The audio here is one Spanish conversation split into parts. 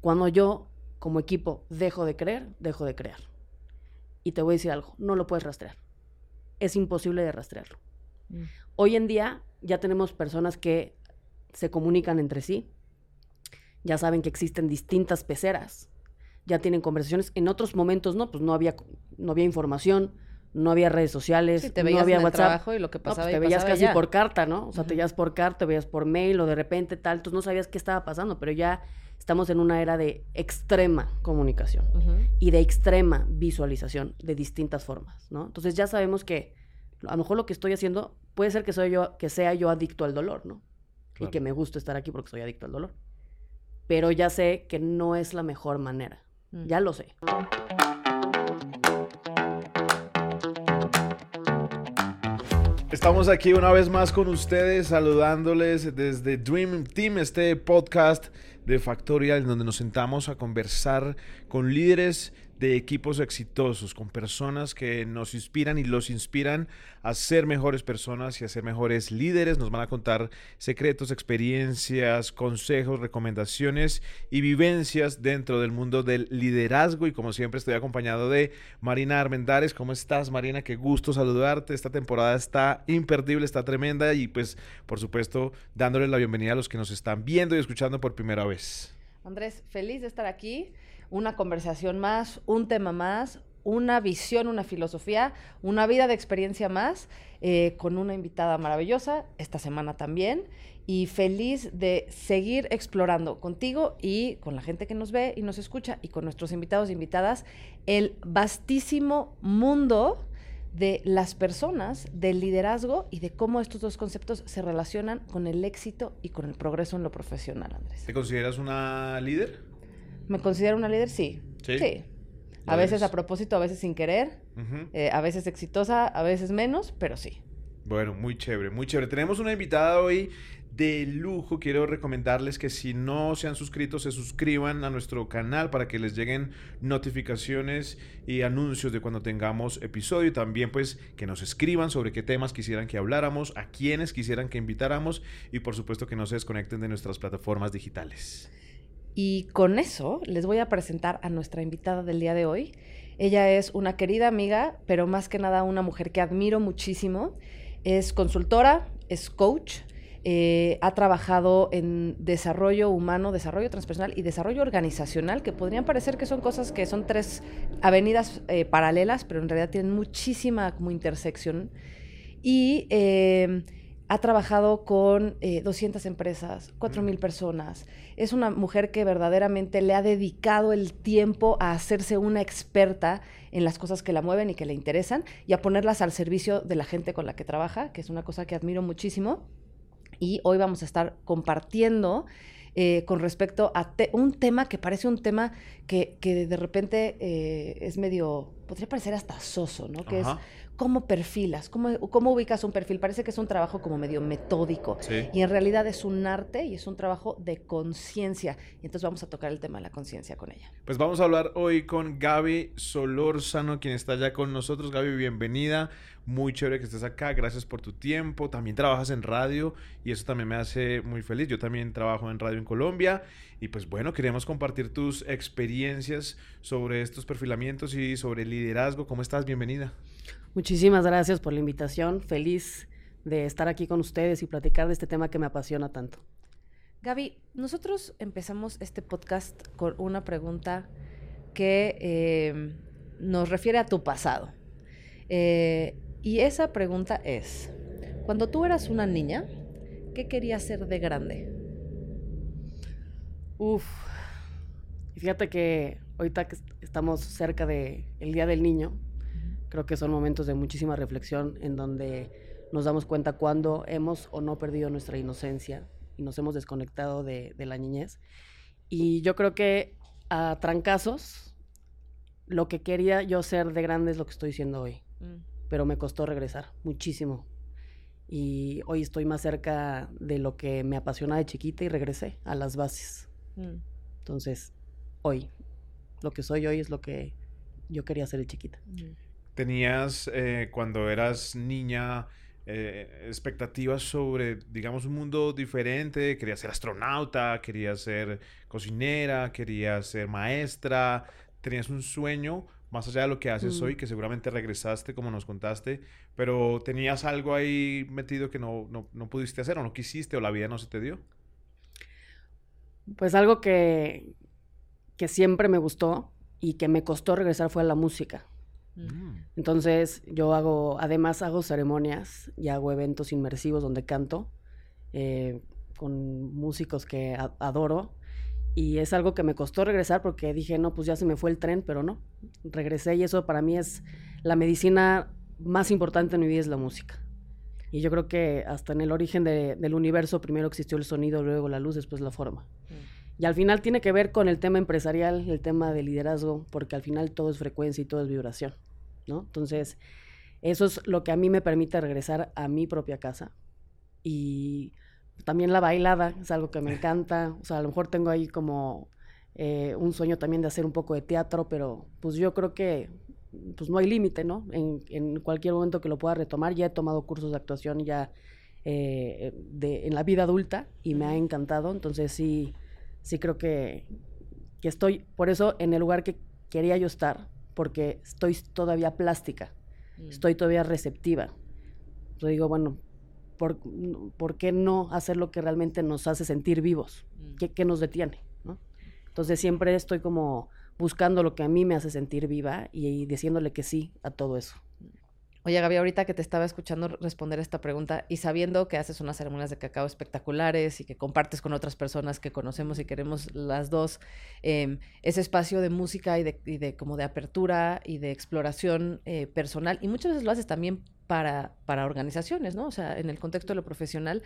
Cuando yo, como equipo, dejo de creer, dejo de crear. Y te voy a decir algo, no lo puedes rastrear. Es imposible de rastrearlo. Mm. Hoy en día ya tenemos personas que se comunican entre sí, ya saben que existen distintas peceras, ya tienen conversaciones. En otros momentos no, pues no había, no había información, no había redes sociales, Sí, te no había en el WhatsApp. trabajo y lo que No, pues, pasaba te veías pasaba casi ya. por carta, ¿no? O sea, te veías por carta, te veías por mail o de repente tal, entonces no sabías qué estaba pasando, pero ya estamos en una era de extrema comunicación y de extrema visualización de distintas formas, ¿no? Entonces ya sabemos que a lo mejor lo que estoy haciendo puede ser que soy yo que sea yo adicto al dolor, ¿no? Claro. Y que me gusta estar aquí porque soy adicto al dolor. Pero ya sé que no es la mejor manera. Mm. Ya lo sé. Estamos aquí una vez más con ustedes, saludándoles desde Dream Team, este podcast de Factorial, en donde nos sentamos a conversar con líderes de equipos exitosos, con personas que nos inspiran y los inspiran a ser mejores personas y a ser mejores líderes. Nos van a contar secretos, experiencias, consejos, recomendaciones y vivencias dentro del mundo del liderazgo. Y como siempre estoy acompañado de Marina Armendares. ¿Cómo estás, Marina? Qué gusto saludarte. Esta temporada está imperdible, está tremenda y pues, por supuesto, dándoles la bienvenida a los que nos están viendo y escuchando por primera vez. Andrés, feliz de estar aquí. Una conversación más, un tema más, una visión, una filosofía, una vida de experiencia más, eh, con una invitada maravillosa, esta semana también. Y feliz de seguir explorando contigo y con la gente que nos ve y nos escucha y con nuestros invitados e invitadas el vastísimo mundo de las personas, del liderazgo y de cómo estos dos conceptos se relacionan con el éxito y con el progreso en lo profesional, Andrés. ¿Te consideras una líder? ¿Me considero una líder? Sí. Sí. A veces eres. a propósito, a veces sin querer, eh, a veces exitosa, a veces menos, pero sí. Bueno, muy chévere, muy chévere. Tenemos una invitada hoy de lujo. Quiero recomendarles que si no se han suscrito, se suscriban a nuestro canal para que les lleguen notificaciones y anuncios de cuando tengamos episodio. Y también pues que nos escriban sobre qué temas quisieran que habláramos, a quiénes quisieran que invitáramos y por supuesto que no se desconecten de nuestras plataformas digitales. Y con eso les voy a presentar a nuestra invitada del día de hoy. Ella es una querida amiga, pero más que nada una mujer que admiro muchísimo. Es consultora, es coach, eh, ha trabajado en desarrollo humano, desarrollo transpersonal y desarrollo organizacional, que podrían parecer que son cosas que son tres avenidas eh, paralelas, pero en realidad tienen muchísima como intersección. Y eh, ha trabajado con eh, 200 empresas, 4.000 personas. Es una mujer que verdaderamente le ha dedicado el tiempo a hacerse una experta en las cosas que la mueven y que le interesan y a ponerlas al servicio de la gente con la que trabaja, que es una cosa que admiro muchísimo. Y hoy vamos a estar compartiendo eh, con respecto a te- un tema que parece un tema que, que de repente eh, es medio, podría parecer hasta soso, ¿no? Que Ajá. es cómo perfilas, cómo, cómo ubicas un perfil. Parece que es un trabajo como medio metódico. Sí. Y en realidad es un arte y es un trabajo de conciencia. Y entonces vamos a tocar el tema de la conciencia con ella. Pues vamos a hablar hoy con Gaby Solórzano, quien está ya con nosotros. Gaby, bienvenida. Muy chévere que estés acá. Gracias por tu tiempo. También trabajas en radio y eso también me hace muy feliz. Yo también trabajo en radio en Colombia. Y pues bueno, queremos compartir tus experiencias sobre estos perfilamientos y sobre liderazgo. ¿Cómo estás? Bienvenida. Muchísimas gracias por la invitación. Feliz de estar aquí con ustedes y platicar de este tema que me apasiona tanto. Gaby, nosotros empezamos este podcast con una pregunta que eh, nos refiere a tu pasado. Eh, y esa pregunta es, cuando tú eras una niña, ¿qué querías ser de grande? Uf. Y fíjate que ahorita que est- estamos cerca del Día del Niño, creo que son momentos de muchísima reflexión en donde nos damos cuenta cuando hemos o no perdido nuestra inocencia y nos hemos desconectado de, de la niñez. Y yo creo que a trancazos, lo que quería yo ser de grande es lo que estoy siendo hoy, pero me costó regresar muchísimo. Y hoy estoy más cerca de lo que me apasiona de chiquita y regresé a las bases. Mm. Entonces, hoy, lo que soy hoy es lo que yo quería ser de chiquita. Mm. ¿Tenías, eh, cuando eras niña, eh, expectativas sobre, digamos, un mundo diferente. Querías ser astronauta, querías ser cocinera, querías ser maestra. Tenías un sueño más allá de lo que haces hoy, mm. que seguramente regresaste como nos contaste, pero tenías algo ahí metido que no, no, no, pudiste hacer o no quisiste o la vida no se te dio. Pues algo que, que siempre me gustó y que me costó regresar fue a la música. Mm. Entonces yo hago, además hago ceremonias y hago eventos inmersivos donde canto eh, con músicos que adoro y es algo que me costó regresar porque dije, no, pues ya se me fue el tren, pero no, regresé y eso para mí es la medicina más importante en mi vida es la música. Y yo creo que hasta en el origen del universo primero existió el sonido, luego la luz, después la forma. Mm. Y al final tiene que ver con el tema empresarial, el tema de liderazgo, porque al final todo es frecuencia y todo es vibración, ¿no? Entonces, eso es lo que a mí me permite regresar a mi propia casa. Y también la bailada es algo que me encanta. O sea, a lo mejor tengo ahí como eh, un sueño también de hacer un poco de teatro, pero pues yo creo que pues no hay límite, ¿no? En, en, cualquier momento que lo pueda retomar. Ya he tomado cursos de actuación ya eh, de, en la vida adulta y me ha encantado. Entonces sí, sí creo que, que estoy, por eso, en el lugar que quería yo estar, porque estoy todavía plástica, mm. estoy todavía receptiva. Yo digo, bueno, ¿por, qué no hacer lo que realmente nos hace sentir vivos? Mm. ¿Qué, nos detiene? Entonces siempre estoy como buscando lo que a mí me hace sentir viva y, diciéndole que sí a todo eso. Oye, Gaby, ahorita que te estaba escuchando responder esta pregunta y sabiendo que haces unas ceremonias de cacao espectaculares y que compartes con otras personas que conocemos y queremos las dos em, ese espacio de música y de, como de apertura y de exploración eh, personal y muchas veces lo haces también para, para organizaciones, ¿no? O sea, en el contexto de lo profesional.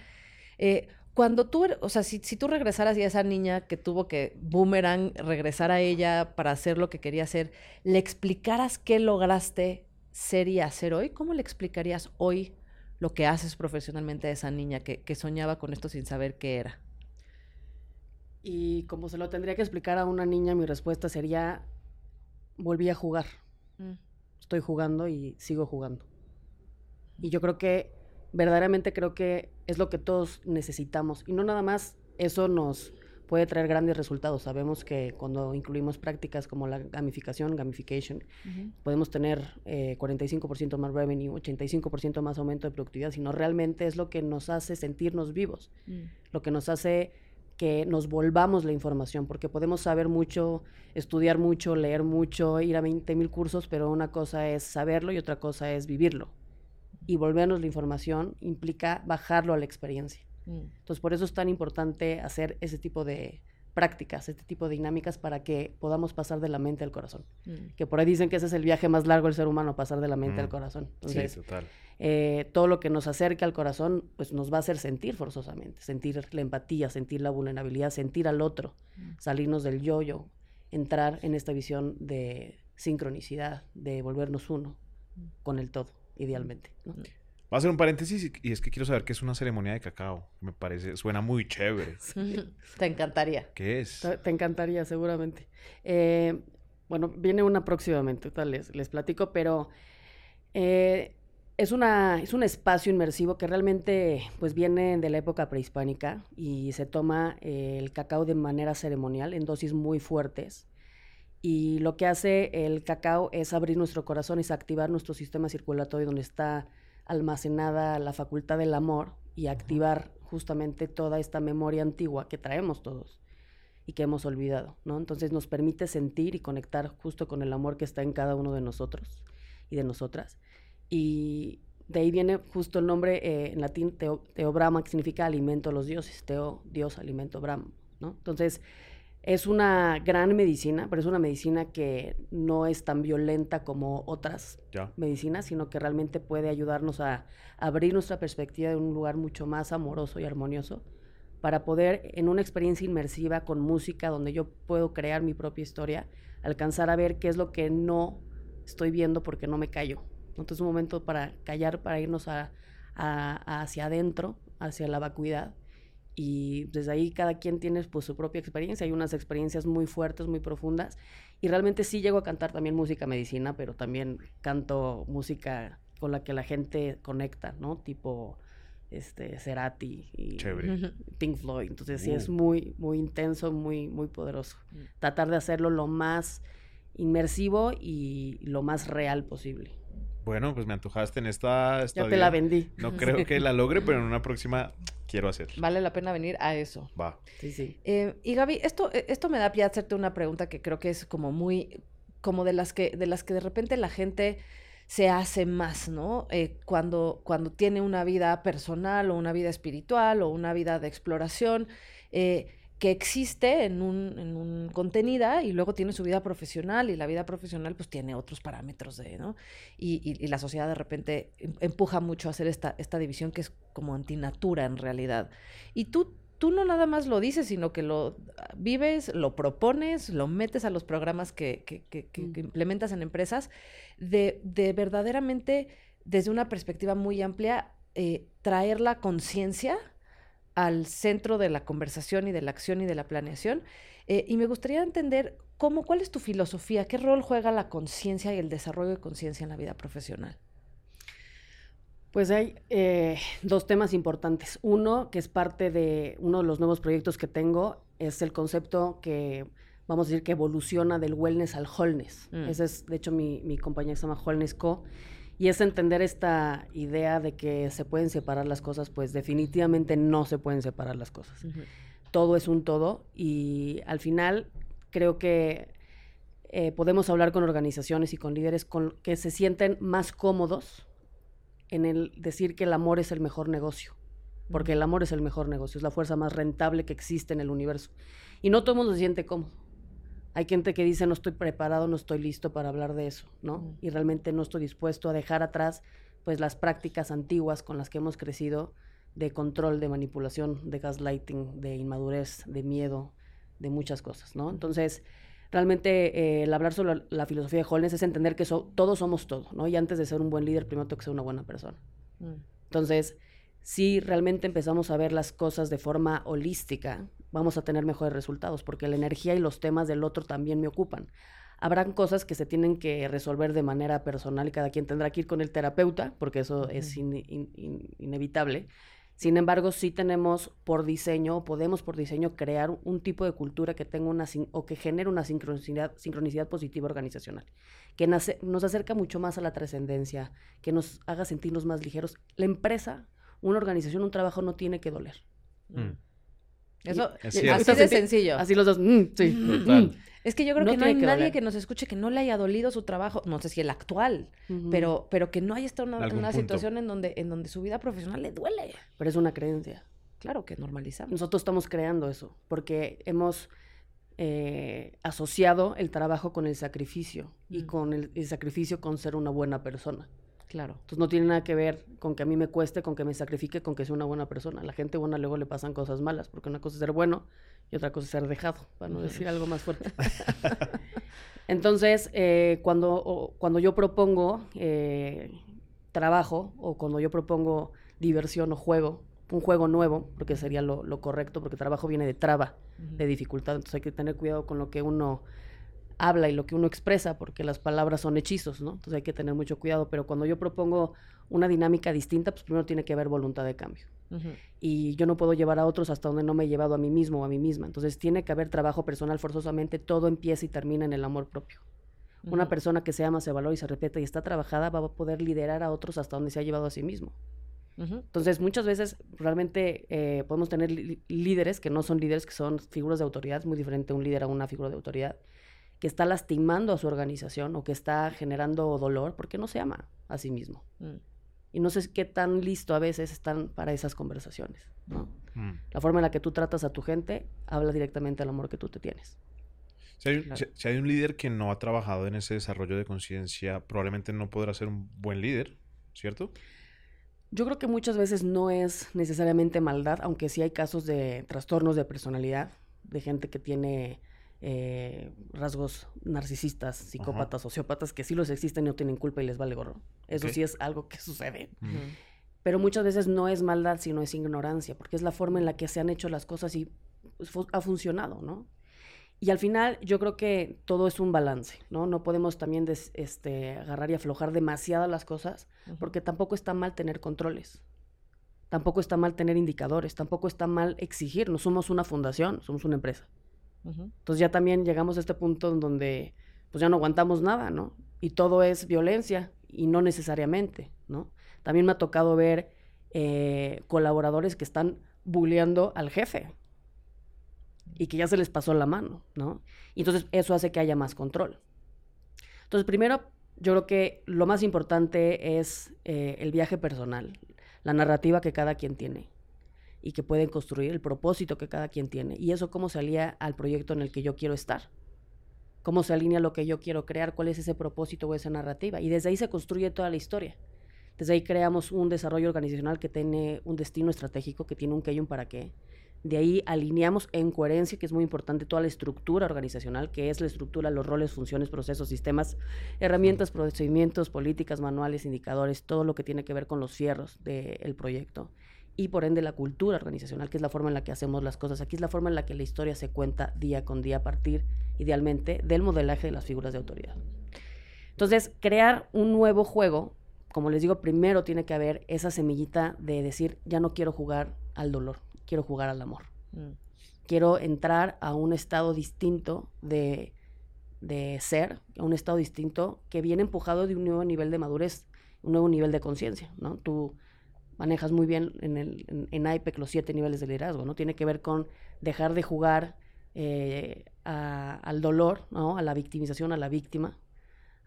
Eh, cuando tú, er, o sea, si, si, tú regresaras y a esa niña que tuvo que boomerang regresar a ella para hacer lo que quería hacer, le explicaras qué lograste ser y hacer hoy, ¿cómo le explicarías hoy lo que haces profesionalmente a esa niña que, que soñaba con esto sin saber qué era? Y como se lo tendría que explicar a una niña, mi respuesta sería, volví a jugar. Mm. Estoy jugando y sigo jugando. Y yo creo que, verdaderamente creo que es lo que todos necesitamos. Y no nada más eso nos puede traer grandes resultados. Sabemos que cuando incluimos prácticas como la gamificación, gamification, podemos tener 45% eh, más revenue, 85% más aumento de productividad, sino realmente es lo que nos hace sentirnos vivos, mm. lo que nos hace que nos volvamos la información, porque podemos saber mucho, estudiar mucho, leer mucho, ir a 20 mil cursos, pero una cosa es saberlo y otra cosa es vivirlo y volvernos la información implica bajarlo a la experiencia. Mm. Entonces, por eso es tan importante hacer ese tipo de prácticas, este tipo de dinámicas para que podamos pasar de la mente al corazón. Mm. Que por ahí dicen que ese es el viaje más largo del ser humano, pasar de la mente al mm. corazón. Entonces, sí, total. Eh, todo lo que nos acerque al corazón, pues nos va a hacer sentir forzosamente, sentir la empatía, sentir la vulnerabilidad, sentir al otro, salirnos del yo-yo, entrar en esta visión de sincronicidad, de volvernos uno con el todo idealmente. ¿no? Voy a hacer un paréntesis y, es que quiero saber qué es una ceremonia de cacao. Me parece, suena muy chévere. Te encantaría. ¿Qué es? Te, encantaría, seguramente. Eh, bueno, viene una próximamente, tal les, les platico, pero eh, es, una, es un espacio inmersivo que realmente pues viene de la época prehispánica y se toma eh, el cacao de manera ceremonial en dosis muy fuertes y lo que hace el cacao es abrir nuestro corazón y activar nuestro sistema circulatorio donde está almacenada la facultad del amor y activar justamente toda esta memoria antigua que traemos todos y que hemos olvidado, ¿no? Entonces nos permite sentir y conectar justo con el amor que está en cada uno de nosotros y de nosotras. Y de ahí viene justo el nombre eh, en latín teo, teobrama, que significa alimento a los dioses, teo, Dios, alimento, brahma, ¿no? Entonces, es una gran medicina, pero es una medicina que no es tan violenta como otras medicinas, sino que realmente puede ayudarnos a, abrir nuestra perspectiva de un lugar mucho más amoroso y armonioso para poder, en una experiencia inmersiva con música, donde yo puedo crear mi propia historia, alcanzar a ver qué es lo que no estoy viendo porque no me callo. Entonces es un momento para callar, para irnos a, hacia adentro, hacia la vacuidad y desde ahí cada quien tiene pues su propia experiencia, hay unas experiencias muy fuertes, muy profundas y realmente sí llego a cantar también música medicina, pero también canto música con la que la gente conecta, ¿no? Tipo este Cerati y Chévere. Pink Floyd. Entonces sí es Uh. muy, muy intenso, muy, muy poderoso. Tratar de hacerlo lo más inmersivo y lo más real posible. Bueno, pues me antojaste en esta... Ya estadía. te la vendí. No creo que la logre, pero en una próxima quiero hacer. Vale la pena venir a eso. Va. Sí, sí. Eh, y Gaby, esto, eh, esto me da pie a hacerte una pregunta que creo que es como muy, como de las que, de las que de repente la gente se hace más, ¿no? Eh, cuando, cuando tiene una vida personal o una vida espiritual o una vida de exploración eh, que existe en un, en un contenida y luego tiene su vida profesional y la vida profesional pues tiene otros parámetros de, ¿no? Y, y- y la sociedad de repente em- empuja mucho a hacer esta, esta división que es como antinatura en realidad. Y tú, tú no nada más lo dices, sino que lo vives, lo propones, lo metes a los programas que, que- que- que- que Mm. implementas en empresas, de, de verdaderamente, desde una perspectiva muy amplia, eh, traer la conciencia al centro de la conversación y de la acción y de la planeación. Eh, y me gustaría entender cómo, cuál es tu filosofía, qué rol juega la conciencia y el desarrollo de conciencia en la vida profesional. Pues hay eh, dos temas importantes. Uno, que es parte de uno de los nuevos proyectos que tengo, es el concepto que vamos a decir que evoluciona del wellness al wholeness. Mm. Esa es, de hecho, mi, mi compañía que se llama Wellness Co. Y es entender esta idea de que se pueden separar las cosas, pues definitivamente no se pueden separar las cosas. Todo es un todo y al final creo que eh, podemos hablar con organizaciones y con líderes con, que se sienten más cómodos en el decir que el amor es el mejor negocio. Porque el amor es el mejor negocio, es la fuerza más rentable que existe en el universo. Y no todo el mundo se siente cómodo. Hay gente que dice no estoy preparado, no estoy listo para hablar de eso, ¿no? Mm. Y realmente no estoy dispuesto a dejar atrás pues las prácticas antiguas con las que hemos crecido de control, de manipulación, de gaslighting, de inmadurez, de miedo, de muchas cosas, ¿no? Entonces, realmente eh, el hablar sobre la, la filosofía de Holmes es entender que so- todos somos todo, ¿no? Y antes de ser un buen líder, primero tengo que ser una buena persona. Mm. Entonces, si realmente empezamos a ver las cosas de forma holística, vamos a tener mejores resultados, porque la energía y los temas del otro también me ocupan. Habrán cosas que se tienen que resolver de manera personal y cada quien tendrá que ir con el terapeuta, porque eso es in- in- in- inevitable. Sin embargo, sí tenemos por diseño, podemos por diseño crear un tipo de cultura que tenga una o que genere una sincronicidad, sincronicidad positiva organizacional, que nace- nos acerca mucho más a la trascendencia, que nos haga sentirnos más ligeros. La empresa, una organización, un trabajo no tiene que doler. Mm. Eso, Es así de sencillo. Así los dos, mm, sí. Total. Es que yo creo No que no hay que nadie doler. que nos escuche que no le haya dolido su trabajo, no sé si el actual, pero, pero que no haya estado en una, Algún una punto. situación en donde, en donde su vida profesional le duele. Pero es una creencia. Claro que normalizamos. Nosotros estamos creando eso, porque hemos eh, asociado el trabajo con el sacrificio y Mm. con el, el sacrificio con ser una buena persona. Claro. Entonces no tiene nada que ver con que a mí me cueste, con que me sacrifique, con que sea una buena persona. A la gente buena luego le pasan cosas malas, porque una cosa es ser bueno y otra cosa es ser dejado, para no decir algo más fuerte. Entonces, eh, cuando, o- cuando yo propongo eh, trabajo o cuando yo propongo diversión o juego, un juego nuevo, porque sería lo, lo correcto, porque trabajo viene de traba, de dificultad, entonces hay que tener cuidado con lo que uno habla y lo que uno expresa, porque las palabras son hechizos, ¿no? Entonces hay que tener mucho cuidado, pero cuando yo propongo una dinámica distinta, pues primero tiene que haber voluntad de cambio. Y yo no puedo llevar a otros hasta donde no me he llevado a mí mismo o a mí misma. Entonces tiene que haber trabajo personal forzosamente, todo empieza y termina en el amor propio. Una persona que se ama, se valora y se respeta y está trabajada va a poder liderar a otros hasta donde se ha llevado a sí mismo. Entonces, muchas veces realmente eh, podemos tener líderes que no son líderes, que son figuras de autoridad, es muy diferente un líder a una figura de autoridad, que está lastimando a su organización o que está generando dolor porque no se ama a sí mismo. Mm. Y no sé qué tan listo a veces están para esas conversaciones, ¿no? Mm. La forma en la que tú tratas a tu gente habla directamente del amor que tú te tienes. Si hay, Claro. si- si hay un líder que no ha trabajado en ese desarrollo de conciencia, probablemente no podrá ser un buen líder, ¿cierto? Yo creo que muchas veces no es necesariamente maldad, aunque sí hay casos de trastornos de personalidad, de gente que tiene eh, rasgos narcisistas, psicópatas, sociópatas, que sí los existen y no tienen culpa y les vale gorro. Eso sí es algo que sucede. Mm. Pero muchas veces no es maldad, sino es ignorancia, porque es la forma en la que se han hecho las cosas y pues, fu- ha funcionado, ¿no? Y al final yo creo que todo es un balance, ¿no? No podemos también este, agarrar y aflojar demasiado las cosas, porque tampoco está mal tener controles, tampoco está mal tener indicadores, tampoco está mal exigir, no somos una fundación, somos una empresa. Entonces ya también llegamos a este punto en donde pues ya no aguantamos nada, ¿no? Y todo es violencia y no necesariamente, ¿no? También me ha tocado ver eh, colaboradores que están bulleando al jefe y que ya se les pasó la mano, ¿no? Y entonces eso hace que haya más control. Entonces, primero, yo creo que lo más importante es eh, el viaje personal, la narrativa que cada quien tiene y que pueden construir, el propósito que cada quien tiene. Y eso cómo se alía al proyecto en el que yo quiero estar. Cómo se alinea lo que yo quiero crear, cuál es ese propósito o esa narrativa. Y desde ahí se construye toda la historia. Desde ahí creamos un desarrollo organizacional que tiene un destino estratégico, que tiene un qué y un para qué. De ahí alineamos en coherencia, que es muy importante, toda la estructura organizacional, que es la estructura, los roles, funciones, procesos, sistemas, herramientas, procedimientos, políticas, manuales, indicadores, todo lo que tiene que ver con los fierros del proyecto. Y por ende la cultura organizacional, que es la forma en la que hacemos las cosas. Aquí es la forma en la que la historia se cuenta día con día a partir, idealmente, del modelaje de las figuras de autoridad. Entonces, crear un nuevo juego como les digo, primero tiene que haber esa semillita de decir, ya no quiero jugar al dolor, quiero jugar al amor. Mm. Quiero entrar a un estado distinto de, ser, a un estado distinto que viene empujado de un nuevo nivel de madurez, un nuevo nivel de conciencia, ¿no? Tú manejas muy bien en, el, en, IPEC los siete niveles de liderazgo, ¿no? Tiene que ver con dejar de jugar eh, al dolor, ¿no? A la victimización, a la víctima,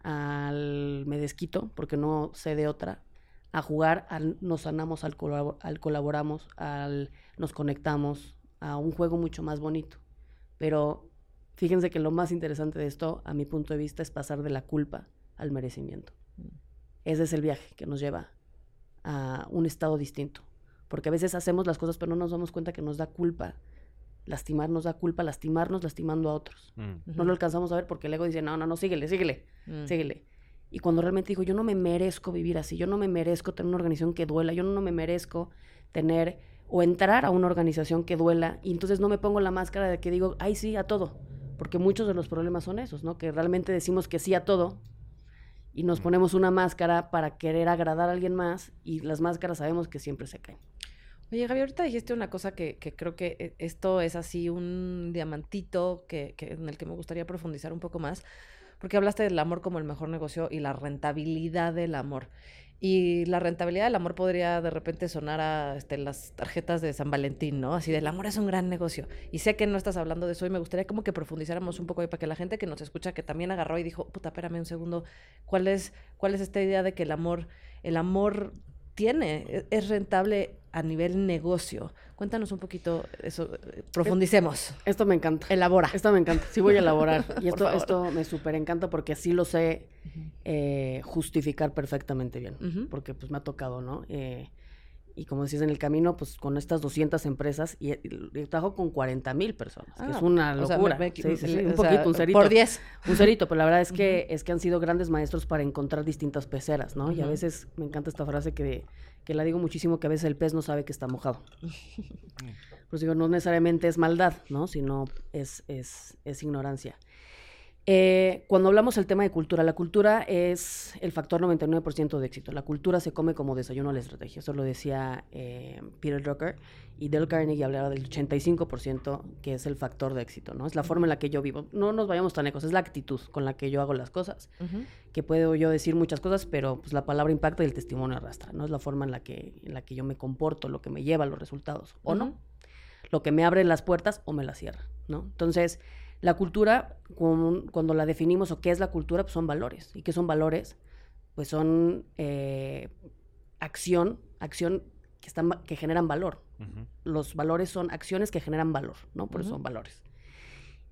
al me desquito porque no sé de otra, a jugar, al nos sanamos, al, al colaboramos, al nos conectamos, a un juego mucho más bonito. Pero fíjense que lo más interesante de esto, a mi punto de vista, es pasar de la culpa al merecimiento. Mm. Ese es el viaje que nos lleva a un estado distinto. Porque a veces hacemos las cosas, pero no nos damos cuenta que nos da culpa lastimar nos da culpa, lastimarnos lastimando a otros. Mm. No lo alcanzamos a ver porque el ego dice, no, no, no, síguele, síguele, mm. síguele. Y cuando realmente digo, yo no me merezco vivir así, yo no me merezco tener una organización que duela, yo no me merezco tener o entrar a una organización que duela, y entonces no me pongo la máscara de que digo, ay, sí, a todo, porque muchos de los problemas son esos, ¿no? Que realmente decimos que sí a todo y nos ponemos una máscara para querer agradar a alguien más y las máscaras sabemos que siempre se caen. Oye, Javier, ahorita dijiste una cosa que, creo que eh, esto es así un diamantito que, en el que me gustaría profundizar un poco más, porque hablaste del amor como el mejor negocio y la rentabilidad del amor. Y la rentabilidad del amor podría de repente sonar a este, las tarjetas de San Valentín, ¿no? Así del amor es un gran negocio. Y sé que no estás hablando de eso y me gustaría como que profundizáramos un poco ahí para que la gente que nos escucha, que también agarró y dijo, puta, espérame un segundo, ¿cuál es, cuál es esta idea de que el amor, el amor tiene, e, es rentable a nivel negocio. Cuéntanos un poquito eso, eh, profundicemos. Esto me encanta. Elabora. Esto me encanta, sí voy a elaborar. y esto, esto me súper encanta porque así lo sé eh, justificar perfectamente bien, porque pues me ha tocado, ¿no? Eh, y como decías en el camino, pues con estas 200 empresas y, trabajo con 40 mil personas, que es una locura. sí, sí, un poquito, un cerito. Por 10. Un cerito, pero la verdad es que, es que han sido grandes maestros para encontrar distintas peceras, ¿no? Y a veces me encanta esta frase que, que la digo muchísimo, que a veces el pez no sabe que está mojado. pues digo, no necesariamente es maldad, ¿no? Sino es, es, es ignorancia. Eh, cuando hablamos del tema de cultura, la cultura es el factor 99% de éxito. La cultura se come como desayuno a la estrategia. Eso lo decía eh, Peter Drucker. Y Dale Carnegie hablaba del 85% que es el factor de éxito, ¿no? Es la forma en la que yo vivo. No nos vayamos tan lejos, es la actitud con la que yo hago las cosas. Que puedo yo decir muchas cosas, pero pues la palabra impacta y el testimonio arrastra, ¿no? Es la forma en la que, en la que yo me comporto, lo que me lleva a los resultados, o no. Lo que me abre las puertas o me las cierra, ¿no? Entonces la cultura, cuando la definimos o qué es la cultura, pues son valores. ¿Y qué son valores? Pues son eh, acción, acción que, están, que generan valor. Los valores son acciones que generan valor, ¿no? Por eso son valores.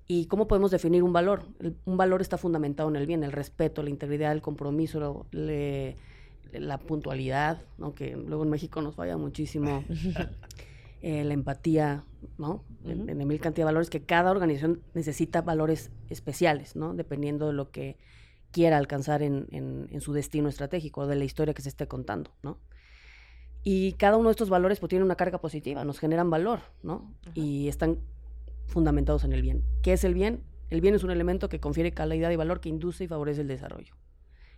¿Y cómo podemos definir un valor? un valor está fundamentado en el bien, el respeto, la integridad, el compromiso, la puntualidad, ¿no? que luego en México nos falla muchísimo. Eh, la empatía, ¿no? en, mil cantidad de valores que cada organización necesita valores especiales, ¿no? Dependiendo de lo que quiera alcanzar en, su destino estratégico, de la historia que se esté contando, ¿no? Y cada uno de estos valores pues, tiene una carga positiva, nos generan valor, ¿no? Y están fundamentados en el bien. ¿Qué es el bien? El bien es un elemento que confiere calidad y valor que induce y favorece el desarrollo.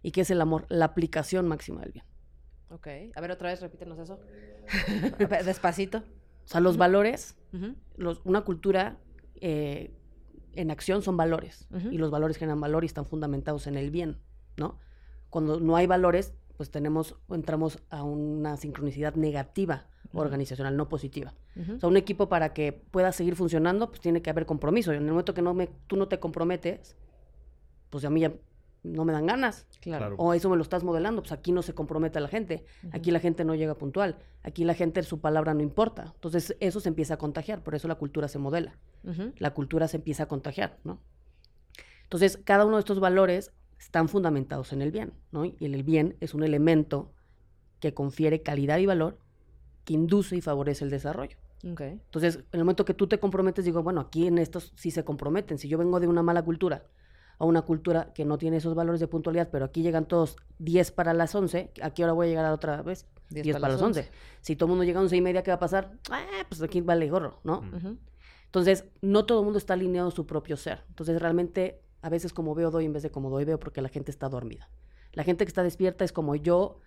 ¿Y qué es el amor? La aplicación máxima del bien. Ok. A ver, otra vez, repítenos eso. Despacito. O sea, los valores, los- una cultura eh, en acción son valores. Y los valores generan valor y están fundamentados en el bien, ¿no? Cuando no hay valores, pues tenemos, entramos a una sincronicidad negativa organizacional, no positiva. O sea, un equipo para que pueda seguir funcionando, pues tiene que haber compromiso. Y en el momento que no me, tú no te comprometes, pues a mí ya no me dan ganas. Claro. O eso me lo estás modelando, pues aquí no se compromete la gente. Aquí la gente no llega puntual. Aquí la gente, su palabra no importa. Entonces, eso se empieza a contagiar. Por eso la cultura se modela. La cultura se empieza a contagiar, ¿no? Entonces, cada uno de estos valores están fundamentados en el bien, ¿no? Y el bien es un elemento que confiere calidad y valor, que induce y favorece el desarrollo. Ok. Entonces, en el momento que tú te comprometes, digo, bueno, aquí en estos sí se comprometen. Si yo vengo de una mala cultura a una cultura que no tiene esos valores de puntualidad, pero aquí llegan todos 10 para las 11, ¿a qué hora voy a llegar a otra vez? 10 10, para para las las 11. Si todo el mundo llega a 11 y media, ¿qué va a pasar? Ah, pues aquí vale gorro, ¿no? Mm. Ujú. Entonces, no todo el mundo está alineado a su propio ser. Entonces, realmente, a veces como veo, doy en vez de como doy, veo porque la gente está dormida. La gente que está despierta es como yo,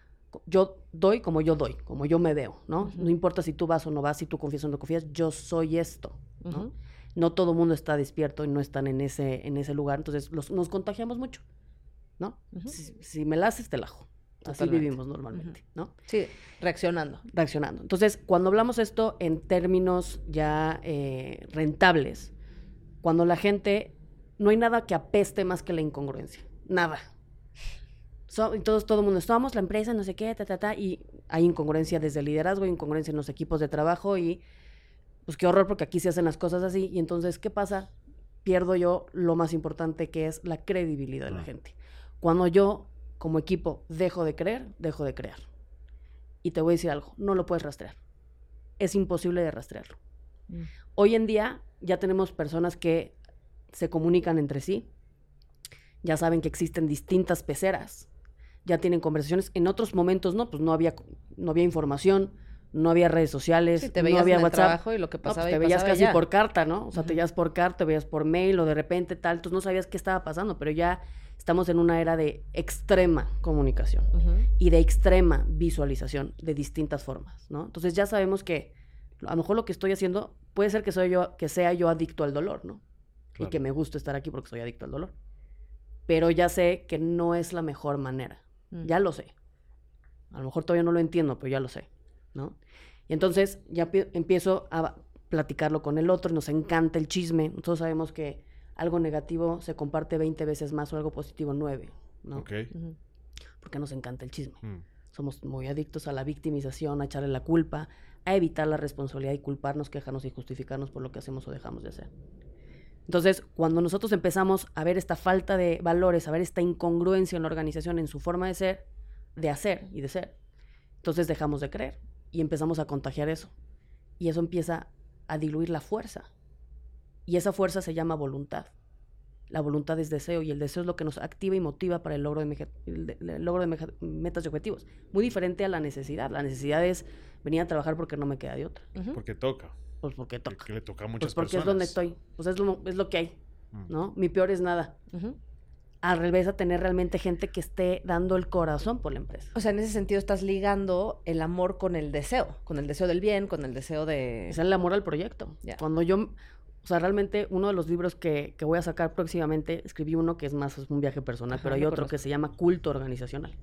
yo doy como yo doy, como yo me veo, ¿no? No importa si tú vas o no vas, si tú confías o no confías, yo soy esto, ¿no? No todo el mundo está despierto y no están en ese, en ese lugar, entonces los- nos contagiamos mucho, ¿no? Si, si me la haces, te la hago. Así vivimos normalmente, ¿no? Sí, reaccionando. reaccionando. Entonces, cuando hablamos esto en términos ya eh, rentables, cuando la gente, no hay nada que apeste más que la incongruencia, nada. So- todo el mundo, somos la empresa, no sé qué, ta, ta, ta, y hay incongruencia desde el liderazgo, hay incongruencia en los equipos de trabajo y pues qué horror porque aquí se hacen las cosas así y entonces, ¿qué pasa? Pierdo yo lo más importante que es la credibilidad de la gente. Cuando yo, como equipo, dejo de creer, dejo de crear. Y te voy a decir algo, no lo puedes rastrear. Es imposible de rastrearlo. Mm. Hoy en día ya tenemos personas que se comunican entre sí, ya saben que existen distintas peceras, ya tienen conversaciones. En otros momentos no, pues no había, no había información, no había redes sociales, Sí, te no había en el WhatsApp. trabajo y lo que No, pues pasaba te y veías pasaba casi ya. por carta, ¿no? O sea, te veías por carta, te veías por mail o de repente tal, entonces no sabías qué estaba pasando, pero ya estamos en una era de extrema comunicación y de extrema visualización de distintas formas, ¿no? Entonces ya sabemos que a lo mejor lo que estoy haciendo puede ser que soy yo, que sea yo adicto al dolor, ¿no? Claro. Y que me gusta estar aquí porque soy adicto al dolor. Pero ya sé que no es la mejor manera. Mm. Ya lo sé. A lo mejor todavía no lo entiendo, pero ya lo sé, ¿no? Y entonces ya pi- empiezo a platicarlo con el otro, y nos encanta el chisme. Nosotros sabemos que algo negativo se comparte 20 veces más o algo positivo 9, ¿no? Ok. Porque nos encanta el chisme. Mm. Somos muy adictos a la victimización, a echarle la culpa, a evitar la responsabilidad y culparnos, quejarnos y justificarnos por lo que hacemos o dejamos de hacer. Entonces, cuando nosotros empezamos a ver esta falta de valores, a ver esta incongruencia en la organización, en su forma de ser, de hacer y de ser, entonces dejamos de creer y empezamos a contagiar eso. Y eso empieza a diluir la fuerza. Y esa fuerza se llama voluntad. La voluntad es deseo y el deseo es lo que nos activa y motiva para el logro de, el de- el logro de metas y objetivos. Muy diferente a la necesidad. La necesidad es venir a trabajar porque no me queda de otra. Porque toca. Pues porque Que, toca. que le toca a muchas Pues porque personas. es donde estoy. Pues es lo, es lo que hay, Mm. ¿no? Mi peor es nada. Ujú. Al revés, a tener realmente gente que esté dando el corazón por la empresa. O sea, en ese sentido estás ligando el amor con el deseo, con el deseo del bien, con el deseo de... Es el amor al proyecto. Cuando yo, o sea, realmente uno de los libros que, que voy a sacar próximamente, escribí uno que es más es un viaje personal, Ajá, pero hay otro conozco. que se llama culto organizacional.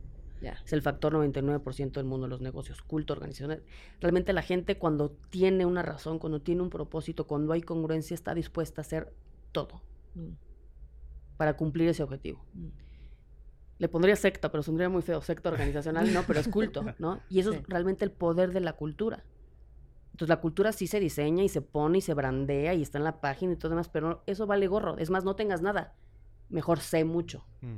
Es el factor 99% del mundo de los negocios, culto organizacional. Realmente la gente cuando tiene una razón, cuando tiene un propósito, cuando hay congruencia, está dispuesta a hacer todo Mm. Para cumplir ese objetivo. Mm. Le pondría secta, pero sonaría muy feo. Secta organizacional, no, pero es culto, ¿no? Y eso Sí. es realmente el poder de la cultura. Entonces la cultura sí se diseña y se pone y se brandea y está en la página y todo demás, pero eso vale gorro. Es más, no tengas nada. Mejor sé mucho. Mm.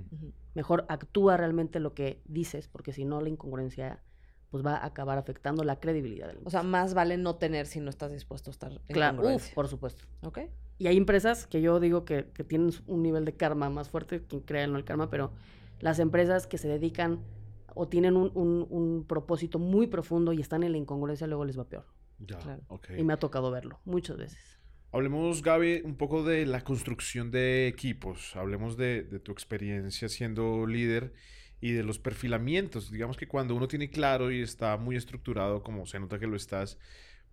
Mejor actúa realmente lo que dices, porque si no la incongruencia pues va a acabar afectando la credibilidad del O sea, más vale no tener si no estás dispuesto a estar en claro, uf, por supuesto. ¿Ok? Y hay empresas que yo digo que, que tienen un nivel de karma más fuerte, quien crea en el karma, pero las empresas que se dedican o tienen un, un- un propósito muy profundo y están en la incongruencia, luego les va peor. Ya, Claro. Y me ha tocado verlo muchas veces. Hablemos, Gaby, un poco de la construcción de equipos. Hablemos de, de, tu experiencia siendo líder y de los perfilamientos. Digamos que cuando uno tiene claro y está muy estructurado, como se nota que lo estás,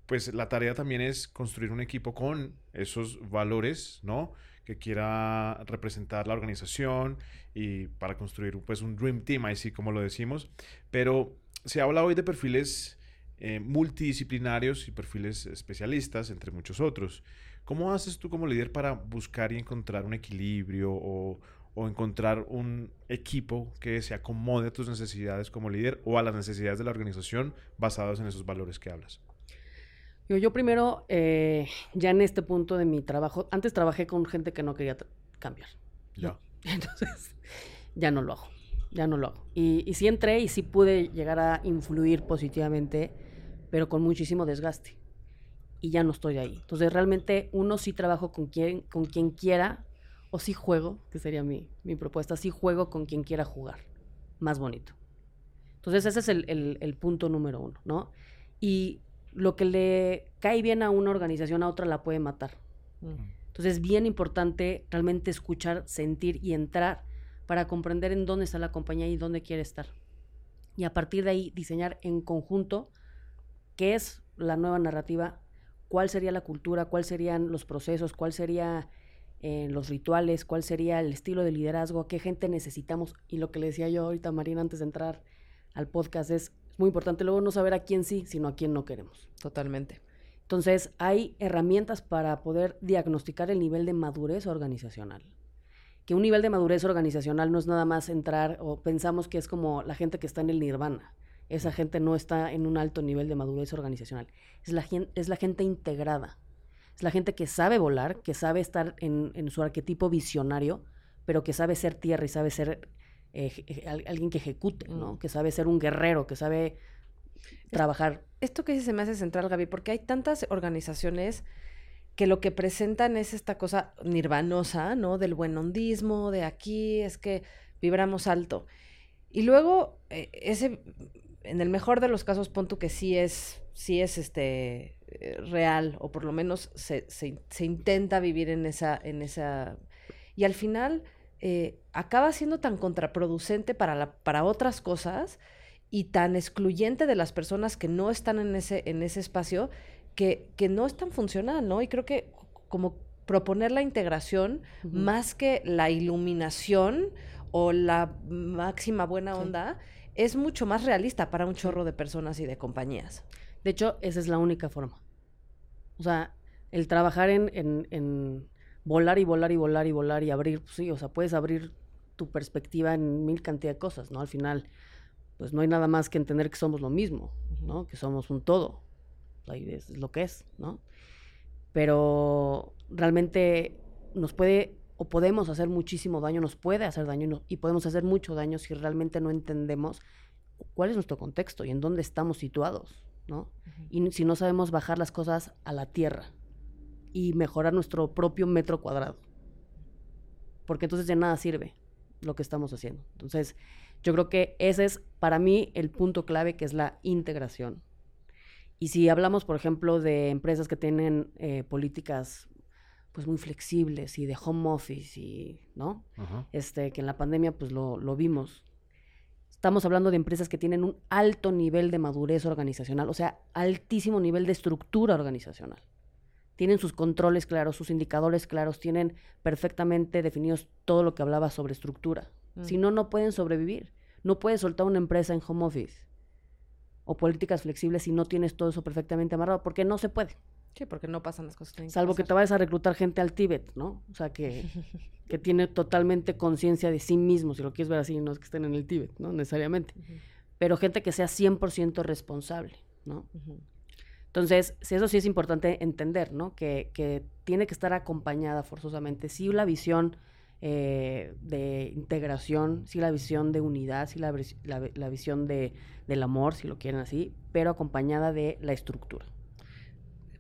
pues la tarea también es construir un equipo con esos valores, ¿no? Que quiera representar la organización y para construir pues un dream team, así como lo decimos. Pero se habla hoy de perfiles eh, multidisciplinarios y perfiles especialistas, entre muchos otros. ¿Cómo haces tú como líder para buscar y encontrar un equilibrio o, encontrar un equipo que se acomode a tus necesidades como líder o a las necesidades de la organización basados en esos valores que hablas? Yo, yo primero, eh, ya en este punto de mi trabajo, antes trabajé con gente que no quería cambiar. Ya. Entonces, ya no lo hago, ya no lo hago. Y, y sí entré y sí pude llegar a influir positivamente, pero con muchísimo desgaste y ya no estoy ahí. Entonces realmente uno sí trabajo con quien, con quien quiera, o sí juego, que sería mi, mi propuesta, sí juego con quien quiera jugar, más bonito. Entonces ese es el, el, punto número uno, ¿no? Y lo que le cae bien a una organización a otra la puede matar. Mm. Entonces es bien importante realmente escuchar, sentir y entrar para comprender en dónde está la compañía y dónde quiere estar. Y a partir de ahí diseñar en conjunto qué es la nueva narrativa cuál sería la cultura, cuáles serían los procesos, cuál serían eh, los rituales, cuál sería el estilo de liderazgo, qué gente necesitamos. Y lo que le decía yo ahorita a Marina antes de entrar al podcast es muy importante luego no saber a quién sí, sino a quién no queremos. Totalmente. Entonces, hay herramientas para poder diagnosticar el nivel de madurez organizacional. Que un nivel de madurez organizacional no es nada más entrar o pensamos que es como la gente que está en el nirvana esa gente no está en un alto nivel de madurez organizacional. Es la, es la gente integrada. Es la gente que sabe volar, que sabe estar en, su arquetipo visionario, pero que sabe ser tierra y sabe ser eh, alguien que ejecute, ¿no? Que sabe ser un guerrero, que sabe trabajar. Esto que se me hace central, Gaby, porque hay tantas organizaciones que lo que presentan es esta cosa nirvanosa, ¿no? Del buen hondismo, de aquí, es que vibramos alto. Y luego, eh, ese en el mejor de los casos, punto que sí es, sí es este, eh, real, o por lo menos se, se, intenta vivir en esa, en esa... Y al final eh, acaba siendo tan contraproducente para, la, para otras cosas y tan excluyente de las personas que no están en ese, en ese espacio que, que no están funcionando, ¿no? Y creo que como proponer la integración más que la iluminación o la máxima buena onda es mucho más realista para un chorro de personas y de compañías. De hecho, esa es la única forma. O sea, el trabajar en, en, volar y volar y volar y volar y abrir, pues sí, o sea, puedes abrir tu perspectiva en mil cantidad de cosas, ¿no? Al final, pues no hay nada más que entender que somos lo mismo, ¿no? Que somos un todo. Ahí es lo que es, ¿no? Pero realmente nos puede o podemos hacer muchísimo daño, nos puede hacer daño y, podemos hacer mucho daño si realmente no entendemos cuál es nuestro contexto y en dónde estamos situados, ¿no? Y si no sabemos bajar las cosas a la tierra y mejorar nuestro propio metro cuadrado. Porque entonces de nada sirve lo que estamos haciendo. Entonces, yo creo que ese es para mí el punto clave que es la integración. Y si hablamos, por ejemplo, de empresas que tienen eh, políticas pues muy flexibles y de home office y, ¿no? Este, que en la pandemia pues lo, lo, vimos. Estamos hablando de empresas que tienen un alto nivel de madurez organizacional, o sea, altísimo nivel de estructura organizacional. Tienen sus controles claros, sus indicadores claros, tienen perfectamente definidos todo lo que hablaba sobre estructura. Mm. Si no, no pueden sobrevivir. No puedes soltar una empresa en home office o políticas flexibles si no tienes todo eso perfectamente amarrado, porque no se puede. Sí, porque no pasan las cosas. Salvo que, te vayas a reclutar gente al Tíbet, ¿no? O sea, que, que tiene totalmente conciencia de sí mismo, si lo quieres ver así, no es que estén en el Tíbet, ¿no? Necesariamente. Pero gente que sea 100% responsable, ¿no? Entonces, eso sí es importante entender, ¿no? Que, que, tiene que estar acompañada forzosamente. Sí, la visión eh, de integración, sí, la visión de unidad, sí, la, la, la visión de, del amor, si lo quieren así, pero acompañada de la estructura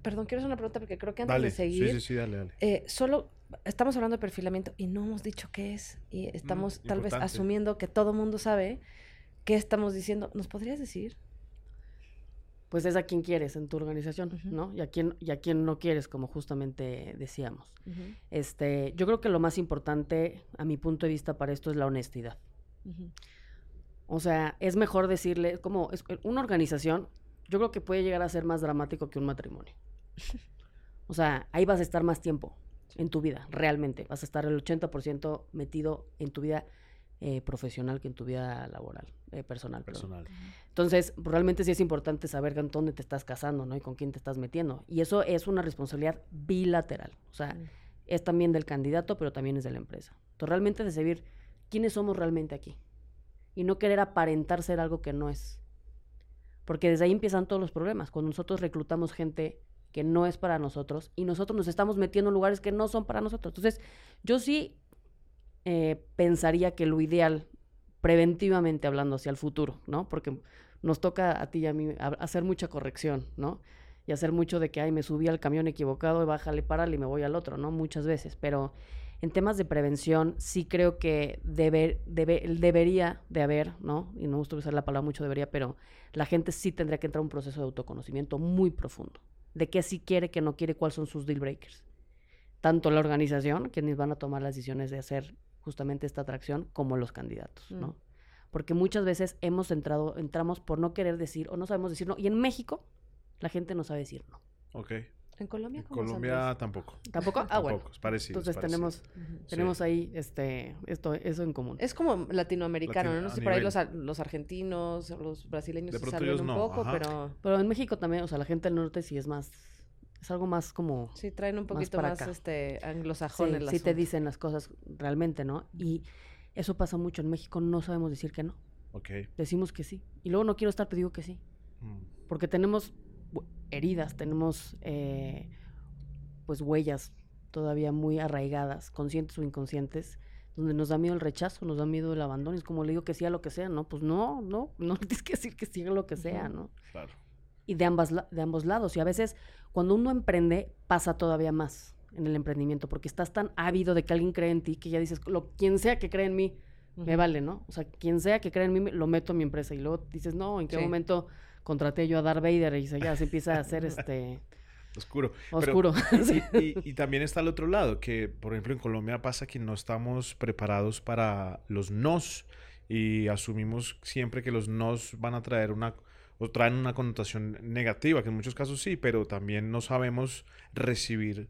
perdón, quiero hacer una pregunta porque creo que antes de seguir. Sí, sí, sí, dale, dale. Eh, solo estamos hablando de perfilamiento y no hemos dicho qué es. Y mm, estamos tal vez asumiendo que todo mundo sabe qué estamos diciendo. ¿Nos podrías decir? Pues es a quien quieres en tu organización. ¿no? Y a quien, y a quien no quieres, como justamente decíamos. Este, yo creo que lo más importante, a mi punto de vista, para esto es la honestidad. O sea, es mejor decirle, como es, una organización, yo creo que puede llegar a ser más dramático que un matrimonio. O sea, ahí vas a estar más tiempo en tu vida, realmente. Vas a estar el 80% metido en tu vida eh, profesional que en tu vida laboral, eh, personal. perdón. Personal. Entonces, pues, realmente sí es importante saber con dónde te estás casando, ¿no? Y con quién te estás metiendo. Y eso es una responsabilidad bilateral. O sea, Mm. es también del candidato, pero también es de la empresa. Entonces, realmente de saber quiénes somos realmente aquí. Y no querer aparentar ser algo que no es. Porque desde ahí empiezan todos los problemas. Cuando nosotros reclutamos gente que no es para nosotros y nosotros nos estamos metiendo en lugares que no son para nosotros. Entonces, yo sí eh, pensaría que lo ideal, preventivamente hablando hacia el futuro, ¿no? Porque nos toca a ti y a mí hacer mucha corrección, ¿no? Y hacer mucho de que, ay, me subí al camión equivocado y bájale, párale y me voy al otro, ¿no? Muchas veces. Pero en temas de prevención, sí creo que debe, debería de haber, ¿no? Y no me gusta usar la palabra mucho debería, pero la gente sí tendría que entrar a un proceso de autoconocimiento muy profundo. De qué sí quiere, qué no quiere, cuáles son sus deal breakers. Tanto la organización, quienes van a tomar las decisiones de hacer justamente esta atracción, como los candidatos, ¿no? Mm. Porque muchas veces hemos entrado, entramos por no querer decir o no sabemos decir no. Y en México, la gente no sabe decir no. Ok. ¿En Colombia En Colombia tampoco. ¿Tampoco? Ah, bueno. Tampoco, es parecido. es Entonces parecido. tenemos, tenemos ahí este, esto, eso en común. Es como latinoamericano, Latino- ¿no? No sé, por ahí los, los argentinos, los brasileños se salen un no, poco, ajá. pero Pero en México también, o sea, la gente del norte sí es más, es algo más como... sí traen un Más poquito para más, acá. este Sí, anglosajón el sí te dicen las cosas realmente, ¿no? Y eso pasa mucho. En México no sabemos decir que no. Ok. Decimos que sí. Y luego no quiero estar, te digo que sí. Mm. Porque tenemos heridas, tenemos eh, pues huellas todavía muy arraigadas, conscientes o inconscientes, donde nos da miedo el rechazo, nos da miedo el abandono. Es como le digo que sí a lo que sea, ¿no? Pues no, no, no tienes que decir que sí a lo que sea. ¿no? Claro. Y de, ambas, de ambos lados. Y a veces cuando uno emprende pasa todavía más en el emprendimiento, porque estás tan ávido de que alguien cree en ti que ya dices, lo, quien sea que cree en mí, me vale, ¿no? O sea, quien sea que cree en mí, me- lo meto en mi empresa. Y luego dices, no, ¿en qué Sí. momento contraté yo a Darth Vader? Y se, ya se empieza a hacer este Oscuro. Oscuro. Y- y también está el otro lado, que por ejemplo en Colombia pasa que no estamos preparados para los nos y asumimos siempre que los nos van a traer una o traen una connotación negativa, que en muchos casos sí, pero también no sabemos recibir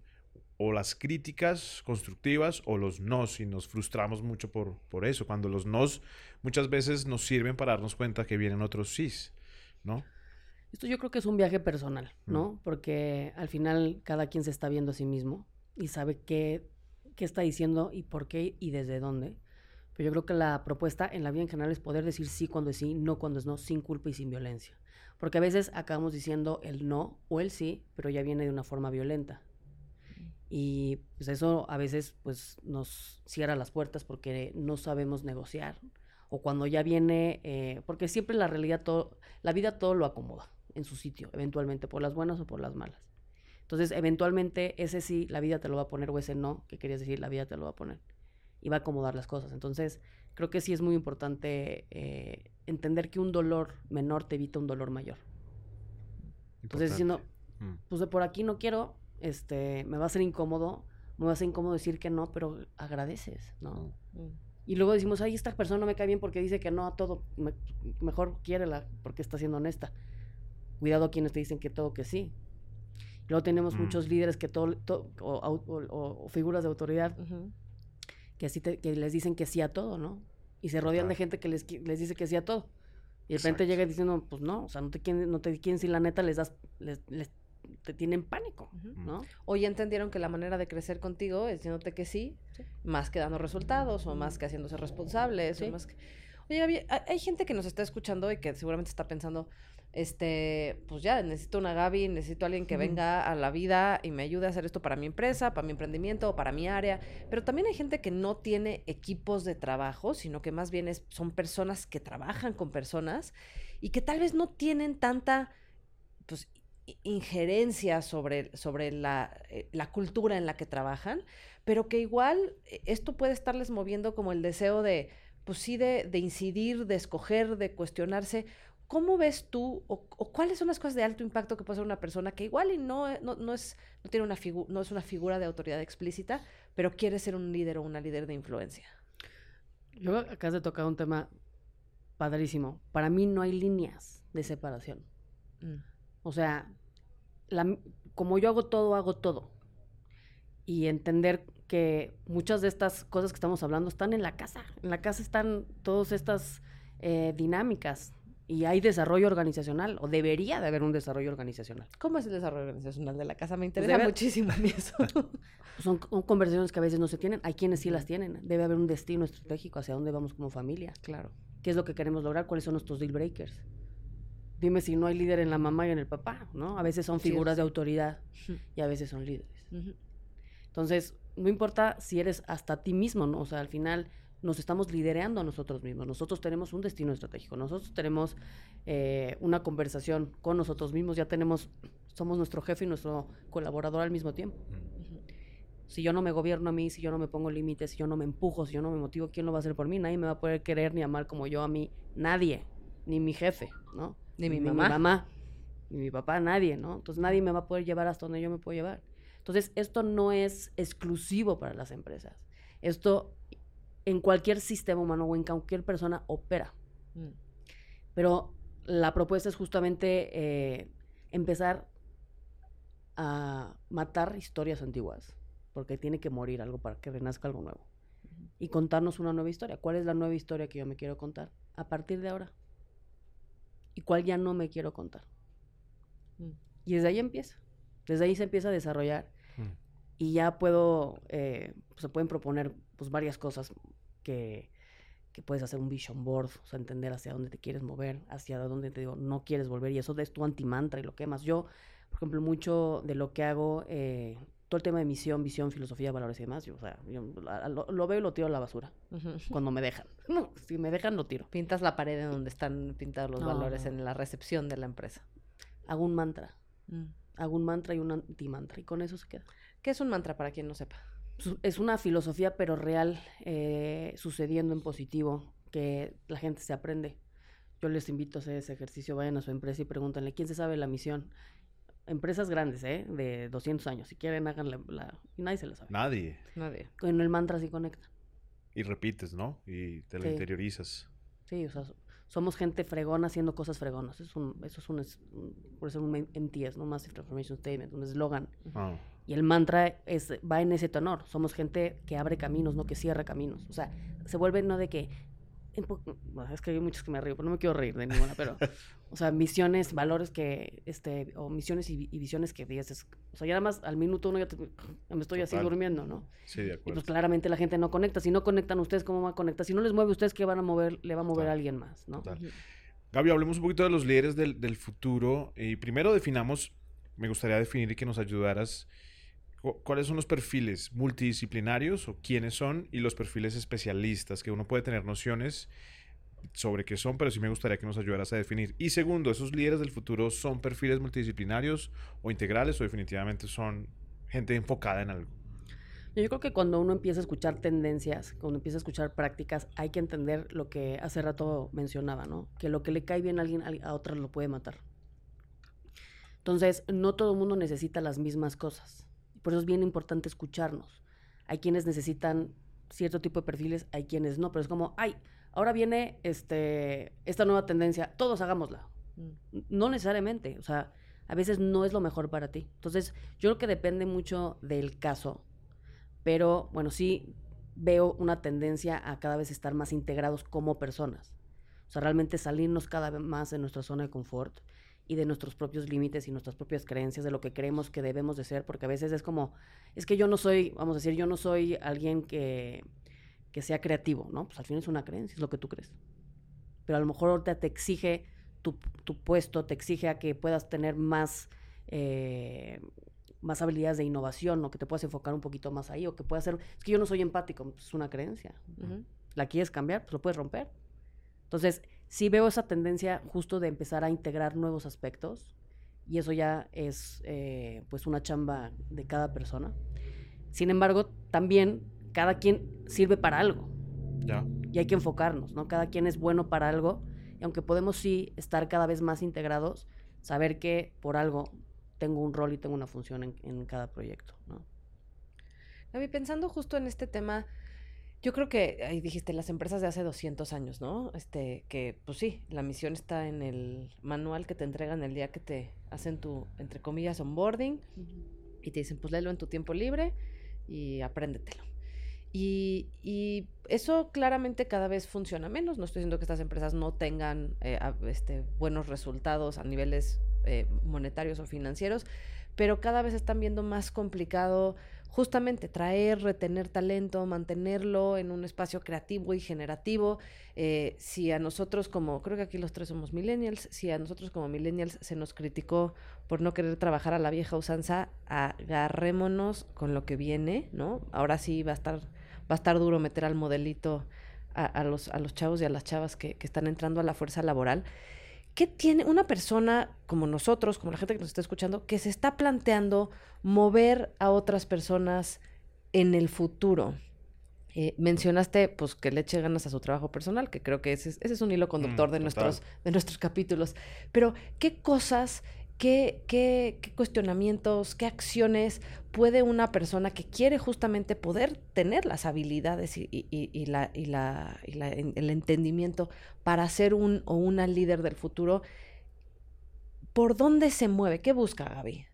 o las críticas constructivas o los nos y nos frustramos mucho por, por eso, cuando los nos muchas veces nos sirven para darnos cuenta que vienen otros sís, ¿no? Esto yo creo que es un viaje personal, Mm. ¿no? Porque al final cada quien se está viendo a sí mismo y sabe qué, qué está diciendo y por qué y desde dónde. Pero yo creo que la propuesta en la vida en general es poder decir sí cuando es sí, no cuando es no, sin culpa y sin violencia. Porque a veces acabamos diciendo el no o el sí, pero ya viene de una forma violenta. Y pues eso a veces pues nos cierra las puertas porque no sabemos negociar. O cuando ya viene, eh, porque siempre la realidad, todo, la vida todo lo acomoda en su sitio, eventualmente, por las buenas o por las malas. Entonces, eventualmente, ese sí, la vida te lo va a poner, o ese no, que querías decir, la vida te lo va a poner. Y va a acomodar las cosas. Entonces, creo que sí es muy importante eh, entender que un dolor menor te evita un dolor mayor. Entonces, diciendo, Mm. pues de por aquí no quiero, este, me va a ser incómodo, me va a ser incómodo decir que no, pero agradeces, ¿no? Mm. Y luego decimos, ay, esta persona no me cae bien porque dice que no a todo, me- mejor quiérela porque está siendo honesta. Cuidado a quienes te dicen que todo que sí. Luego tenemos Mm. muchos líderes que todo, to- o, au- o- o figuras de autoridad Ujú. Que así te- que les dicen que sí a todo, ¿no? Y se rodean de gente que les, les dice que sí a todo. Y de repente Exacto. llega diciendo, pues no, o sea, no te quieren, no te quieren decir la neta, les das, les, les- te tienen pánico. ¿no? O ya entendieron que la manera de crecer contigo es diciéndote que sí, más que dando resultados, o más que haciéndose responsables, o Sí. más que... Oye, Gaby, hay hay gente que nos está escuchando y que seguramente está pensando, este, pues ya, necesito una Gaby, necesito alguien que venga a la vida y me ayude a hacer esto para mi empresa, para mi emprendimiento o para mi área. Pero también hay gente que no tiene equipos de trabajo, sino que más bien es- son personas que trabajan con personas y que tal vez no tienen tanta, pues, injerencia sobre, sobre la, eh, la cultura en la que trabajan, pero que igual eh, esto puede estarles moviendo como el deseo de, pues sí, de, de incidir, de escoger, de cuestionarse ¿Cómo ves tú o, cuáles son las cosas de alto impacto que puede ser una persona que igual y no, no, es, no, tiene una no es una figura de autoridad explícita, pero quiere ser un líder o una líder de influencia? Yo acá de tocar un tema padrísimo. Para mí no hay líneas de separación. Mm. O sea, como yo hago todo, hago todo. Y entender que muchas de estas cosas que estamos hablando están en la casa. En la casa están todas estas eh, dinámicas y hay desarrollo organizacional, o debería de haber un desarrollo organizacional. ¿Cómo es el desarrollo organizacional de la casa? Me pues interesa muchísimo eso. Son, conversaciones que a veces no se tienen, hay quienes sí las tienen. Debe haber un destino estratégico hacia dónde vamos como familia. Claro. ¿Qué es lo que queremos lograr? ¿Cuáles son nuestros deal breakers? Dime si no hay líder en la mamá y en el papá, ¿no? A veces son figuras de autoridad y a veces son líderes. Entonces, no importa si eres hasta ti mismo, ¿no? O sea, al final nos estamos liderando a nosotros mismos. Nosotros tenemos un destino estratégico, nosotros tenemos eh, una conversación con nosotros mismos, ya tenemos, somos nuestro jefe y nuestro colaborador al mismo tiempo. Si yo no me gobierno a mí, si yo no me pongo límites, si yo no me empujo, si yo no me motivo, ¿quién lo va a hacer por mí? Nadie me va a poder querer ni amar como yo a mí, nadie, ni mi jefe, ¿no? Ni, mi, mamá. mi mamá, ni mi papá, nadie, ¿no? Entonces nadie me va a poder llevar hasta donde yo me puedo llevar. Entonces, esto no es exclusivo para las empresas. Esto en cualquier sistema humano o en cualquier persona opera. Mm. Pero la propuesta es justamente eh, empezar a matar historias antiguas, porque tiene que morir algo para que renazca algo nuevo. Y contarnos una nueva historia. ¿Cuál es la nueva historia que yo me quiero contar a partir de ahora? ¿Y cuál ya no me quiero contar? Mm. Y desde ahí empieza. Desde ahí se empieza a desarrollar. Mm. Y ya puedo, eh, se pueden proponer pues, varias cosas que, puedes hacer un vision board, o sea, entender hacia dónde te quieres mover, hacia dónde te digo, no quieres volver, y eso es tu antimantra y lo quemas. Yo, por ejemplo, mucho de lo que hago, eh, todo el tema de misión, visión, filosofía, valores y demás, yo, o sea, yo lo, veo y lo tiro a la basura cuando me dejan. No, si me dejan, lo tiro. Pintas la pared en donde están pintados los valores en la recepción de la empresa. Hago un mantra. Mm. Hago un mantra y un antimantra, y con eso se queda. ¿Qué es un mantra para quien no sepa? Es una filosofía, pero real, eh, sucediendo en positivo, que la gente se aprende. Yo les invito a hacer ese ejercicio, vayan a su empresa y pregúntenle, ¿quién se sabe la misión? Empresas grandes, ¿eh? De 200 años. Si quieren, hagan la... y nadie se la sabe. Nadie. Nadie. Con el mantra sí conecta. Y repites, ¿no? Y te lo interiorizas. Sí, o sea, somos gente fregona haciendo cosas fregonas. Eso es un, eso es un, por eso un MTS, ¿no? Massive Transformation Statement, un eslogan. Ah. Y el mantra es, va en ese tenor. Somos gente que abre caminos, no que cierra caminos. O sea, se vuelve no de que es que hay muchos que me río, pero no me quiero reír de ninguna, pero, o sea, misiones, valores que, este, o misiones y, visiones que dices, o sea, ya nada más al minuto uno ya, me estoy así durmiendo, ¿no? Sí, de acuerdo. Y pues claramente la gente no conecta. Si no conectan ustedes, ¿cómo va a conectar? Si no les mueve ustedes, ¿qué van a mover? Le va a mover a alguien más, ¿no? Gaby, hablemos un poquito de los líderes del, del futuro. Y primero definamos, me gustaría definir y que nos ayudaras ¿Cuáles son los perfiles multidisciplinarios o quiénes son y los perfiles especialistas que uno puede tener nociones sobre qué son, pero sí me gustaría que nos ayudaras a definir. Y segundo, ¿esos líderes del futuro son perfiles multidisciplinarios o integrales o definitivamente son gente enfocada en algo? Yo creo que cuando uno empieza a escuchar tendencias, cuando empieza a escuchar prácticas, hay que entender lo que hace rato mencionaba, ¿no? Que lo que le cae bien a alguien, a otro lo puede matar. Entonces, no todo el mundo necesita las mismas cosas. Por eso es bien importante escucharnos. Hay quienes necesitan cierto tipo de perfiles, hay quienes no, pero es como, ay, ahora viene este, esta nueva tendencia, todos hagámosla. Mm. No necesariamente, o sea, a veces no es lo mejor para ti. Entonces, yo creo que depende mucho del caso, pero bueno, sí veo una tendencia a cada vez estar más integrados como personas. O sea, realmente salirnos cada vez más de nuestra zona de confort y de nuestros propios límites y nuestras propias creencias, de lo que creemos que debemos de ser, porque a veces es como, es que yo no soy, vamos a decir, yo no soy alguien que, que sea creativo, ¿no? Pues al fin es una creencia, es lo que tú crees. Pero a lo mejor ahorita te exige tu, tu puesto, te exige a que puedas tener más, eh, más habilidades de innovación, o que te puedas enfocar un poquito más ahí, o que puedas ser, es que yo no soy empático, pues es una creencia. ¿La quieres cambiar? Pues lo puedes romper. Entonces, sí veo esa tendencia justo de empezar a integrar nuevos aspectos y eso ya es eh, pues una chamba de cada persona. Sin embargo, también cada quien sirve para algo. Y hay que enfocarnos, ¿no? Cada quien es bueno para algo Y aunque podemos sí estar cada vez más integrados, saber que por algo tengo un rol y tengo una función en, en cada proyecto, ¿no? Gaby, pensando justo en este tema, yo creo que, ahí dijiste, las empresas de hace 200 años, ¿no? Este, que, pues sí, la misión está en el manual que te entregan el día que te hacen tu, entre comillas, onboarding y te dicen, pues léelo en tu tiempo libre y apréndetelo. Y, y eso claramente cada vez funciona menos. No estoy diciendo que estas empresas no tengan eh, a- este, buenos resultados a niveles eh, monetarios o financieros, pero cada vez están viendo más complicado justamente traer, retener talento, mantenerlo en un espacio creativo y generativo. Eh, si a nosotros como, creo que aquí los tres somos millennials, si a nosotros como millennials se nos criticó por no querer trabajar a la vieja usanza, agarrémonos con lo que viene, ¿no? Ahora sí va a estar, va a estar duro meter al modelito a, a los, a los chavos y a las chavas que, que están entrando a la fuerza laboral. ¿Qué tiene una persona como nosotros, como la gente que nos está escuchando, que se está planteando mover a otras personas en el futuro? Eh, mencionaste pues que le eche ganas a su trabajo personal, que creo que ese es, ese es un hilo conductor Mm, de, total. nuestros, de nuestros capítulos. Pero, ¿qué cosas, qué, qué, qué cuestionamientos, qué acciones puede una persona que quiere justamente poder tener las habilidades y, y- y- la, y la- y la- en- el entendimiento para ser un o una líder del futuro? ¿Por dónde se mueve? ¿Qué busca Gaby?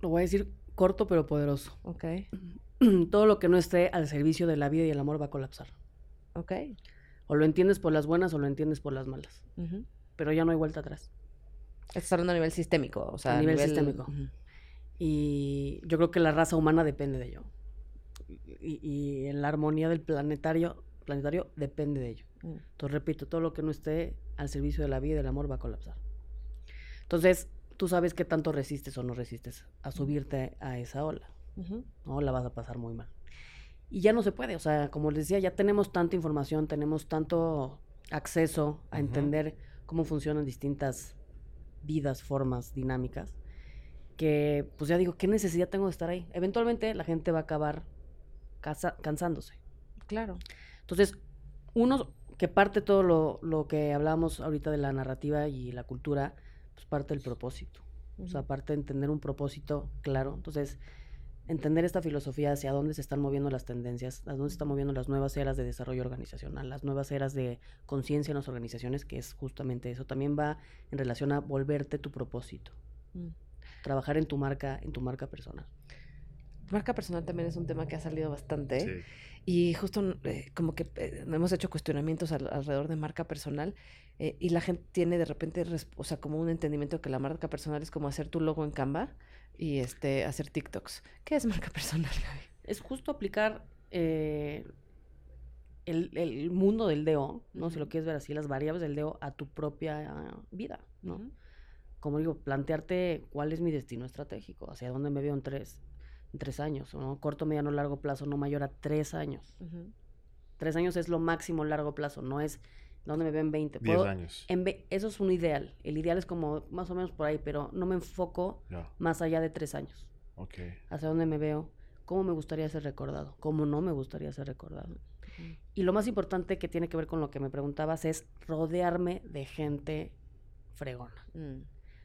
Lo voy a decir corto pero poderoso. Ok, Todo lo que no esté al servicio de la vida y el amor va a colapsar. ok. O lo entiendes por las buenas o lo entiendes por las malas. ujú. Pero ya no hay vuelta atrás. Estás hablando a nivel sistémico, o sea, A nivel sistémico. Y yo creo que la raza humana depende de ello. Y, y la armonía del planetario, planetario depende de ello. Mm. Entonces, repito, todo lo que no esté al servicio de la vida y del amor va a colapsar. Entonces, tú sabes qué tanto resistes o no resistes a subirte a esa ola. Ujú. ¿no? La vas a pasar muy mal. Y ya no se puede, o sea, como les decía, ya tenemos tanta información, tenemos tanto acceso a entender cómo funcionan distintas vidas, formas, dinámicas, que pues ya digo, ¿qué necesidad tengo de estar ahí? Eventualmente la gente va a acabar casa- cansándose. Claro. Entonces, uno que parte todo lo, lo que hablamos ahorita de la narrativa y la cultura, pues parte del propósito. O sea, Ujú. aparte de entender un propósito claro. Entonces, entender esta filosofía hacia dónde se están moviendo las tendencias, a dónde se están moviendo las nuevas eras de desarrollo organizacional, las nuevas eras de conciencia en las organizaciones, que es justamente eso. También va en relación a volverte tu propósito, Mm. trabajar en tu marca, en tu marca personal. Marca personal también es un tema que ha salido bastante. Sí. Y justo eh, como que eh, hemos hecho cuestionamientos al- alrededor de marca personal eh, y la gente tiene de repente, o sea, como un entendimiento que la marca personal es como hacer tu logo en Canva y este hacer TikToks. ¿Qué es marca personal, Gaby? Es justo aplicar eh, el, el mundo del DO, ¿no? Si lo quieres ver así, las variables del DO a tu propia ah, vida, ¿no? Como digo, plantearte cuál es mi destino estratégico, hacia dónde me veo en tres, en tres años, ¿no? Corto, mediano, largo plazo, no mayor a tres años. Tres años es lo máximo largo plazo, no es dónde me veo en 20. 10 Puedo- años. en ve- eso es un ideal. El ideal es como más o menos por ahí, pero no me enfoco más allá de tres años. ok. Hacia dónde me veo, cómo me gustaría ser recordado, cómo no me gustaría ser recordado. Y lo más importante que tiene que ver con lo que me preguntabas es rodearme de gente fregona Mm.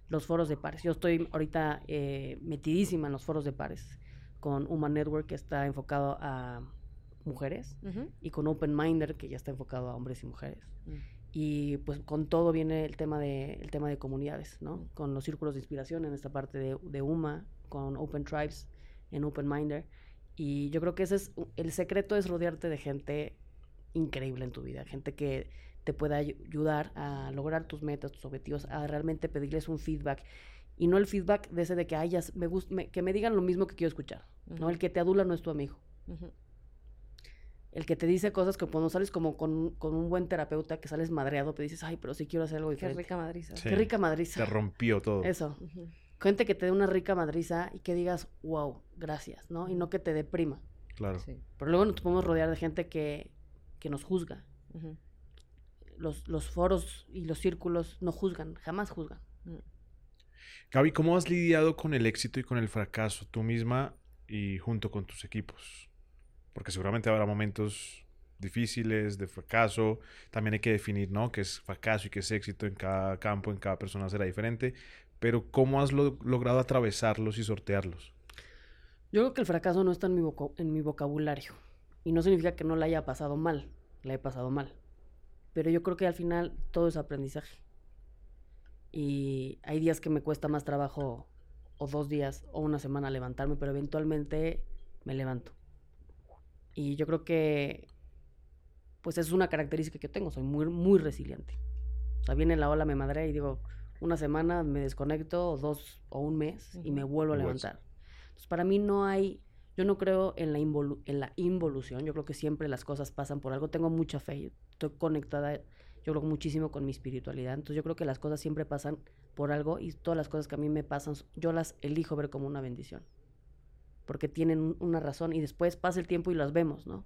los foros de pares. Yo estoy ahorita eh, metidísima en los foros de pares con Human Network que está enfocado a mujeres Ujú. y con Open Minder que ya está enfocado a hombres y mujeres. Mm. Y pues con todo viene el tema de, el tema de comunidades, ¿no? Con los círculos de inspiración en esta parte de, de UMA, con Open Tribes en Open Minder. Y yo creo que ese es el secreto es rodearte de gente increíble en tu vida, gente que te pueda ayu- ayudar a lograr tus metas, tus objetivos, a realmente pedirles un feedback. Y no el feedback de ese de que, ay, ya me me- que me digan lo mismo que quiero escuchar. ¿no? Ujú. El que te adula no es tu amigo. Ujú. El que te dice cosas que cuando sales como con, un- con un buen terapeuta, que sales madreado, te dices, ay, pero sí quiero hacer algo Qué diferente. rica madriza. Sí. Qué rica madriza. Te rompió todo. Eso. Ujú. Gente que te dé una rica madriza y que digas, wow, gracias, ¿no? Y no que te deprima. Claro. Sí. Pero luego nos podemos rodear de gente que, que nos juzga. Los, los foros y los círculos no juzgan, jamás juzgan. Mm. Gaby, ¿cómo has lidiado con el éxito y con el fracaso tú misma y junto con tus equipos? Porque seguramente habrá momentos difíciles, de fracaso. También hay que definir, ¿no? Qué es fracaso y qué es éxito en cada campo, en cada persona será diferente. Pero ¿cómo has logrado atravesarlos y sortearlos? Yo creo que el fracaso no está en mi, en mi vocabulario. Y no significa que no la haya pasado mal. La he pasado mal. Pero yo creo que al final todo es aprendizaje. Y hay días que me cuesta más trabajo, o dos días, o una semana levantarme, pero eventualmente me levanto. Y yo creo que, pues es una característica que tengo, soy muy, muy resiliente. O sea, viene la ola, me madre y digo, una semana me desconecto, o dos, o un mes, y me vuelvo a levantar. Entonces, para mí no hay, yo no creo en la, en la involución, yo creo que siempre las cosas pasan por algo, tengo mucha fe, estoy conectada yo creo muchísimo con mi espiritualidad. Entonces yo creo que las cosas siempre pasan por algo y todas las cosas que a mí me pasan, yo las elijo ver como una bendición. Porque tienen una razón y después pasa el tiempo y las vemos, ¿no?